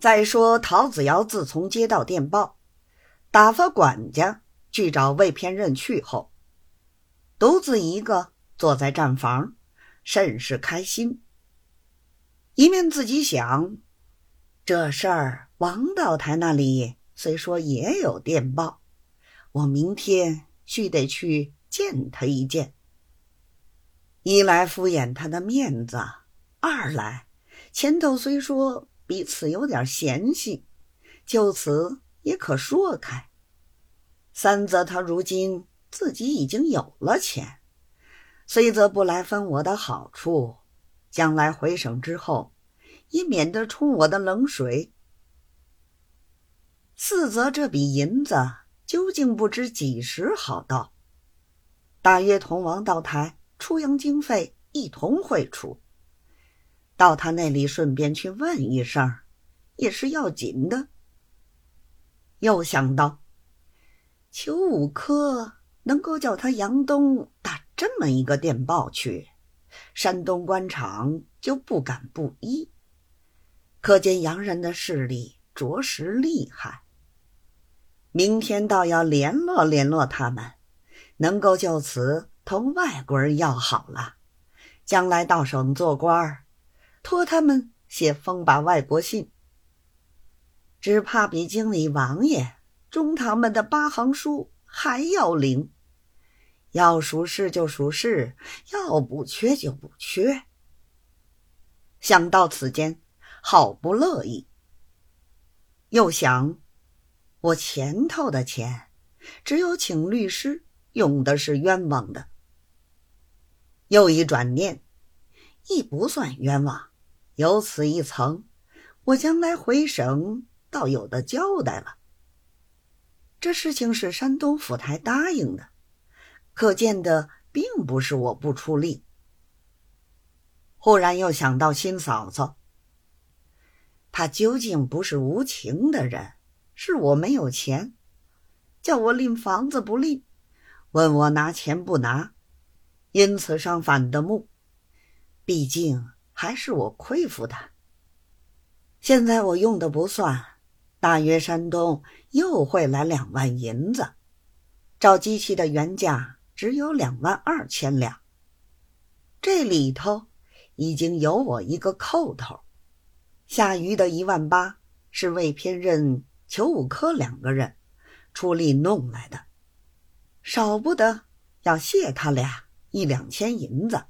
再说陶子尧自从接到电报，打发管家去找魏偏任去后，独自一个坐在站房，甚是开心。一面自己想，这事儿王道台那里虽说也有电报，我明天须得去见他一见。一来敷衍他的面子，二来前头虽说。彼此有点嫌隙，就此也可说开。三则他如今自己已经有了钱，虽则不来分我的好处，将来回省之后，也免得冲我的冷水。四则这笔银子究竟不知几时好到，大约同王道台出洋经费一同汇出。到他那里顺便去问一声，也是要紧的。又想到，裘五科能够叫他杨东打这么一个电报去，山东官场就不敢不依。可见洋人的势力着实厉害。明天倒要联络联络他们，能够就此同外国人要好了，将来到省做官。托他们写封把外国信，只怕比经理王爷、中堂们的八行书还要灵。要熟事就熟事，要不缺就不缺。想到此间，好不乐意。又想，我前头的钱，只有请律师用的是冤枉的。又一转念，亦不算冤枉。有此一层，我将来回省倒有的交代了。这事情是山东府台答应的，可见的并不是我不出力。忽然又想到新嫂子，她究竟不是无情的人，是我没有钱，叫我拎房子不拎，问我拿钱不拿，因此上反的目。毕竟。还是我亏负他。现在我用的不算，大约山东又会来两万银子，照机器的原价只有两万二千两。这里头已经有我一个扣头，下余的一万八是魏偏任、裘五科两个人出力弄来的，少不得要谢他俩一两千银子。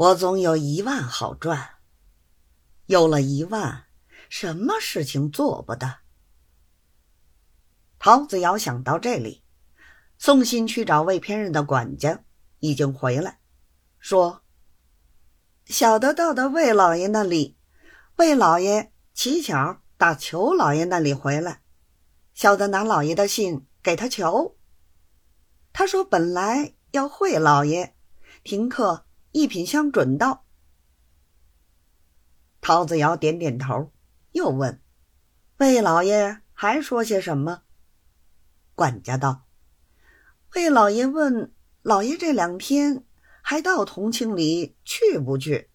我总有一万好赚，有了一万，什么事情做不得？陶子尧想到这里，送信去找魏偏任的管家，已经回来，说：“小的到的魏老爷那里，魏老爷乞巧打裘老爷那里回来，小的拿老爷的信给他求。他说本来要会老爷停课。”一品香准到。陶子尧点点头，又问：“魏老爷还说些什么？”管家道：“魏老爷问老爷这两天还到同庆里去不去？”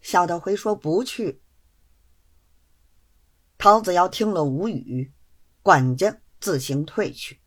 小的回说：“不去。”陶子尧听了无语，管家自行退去。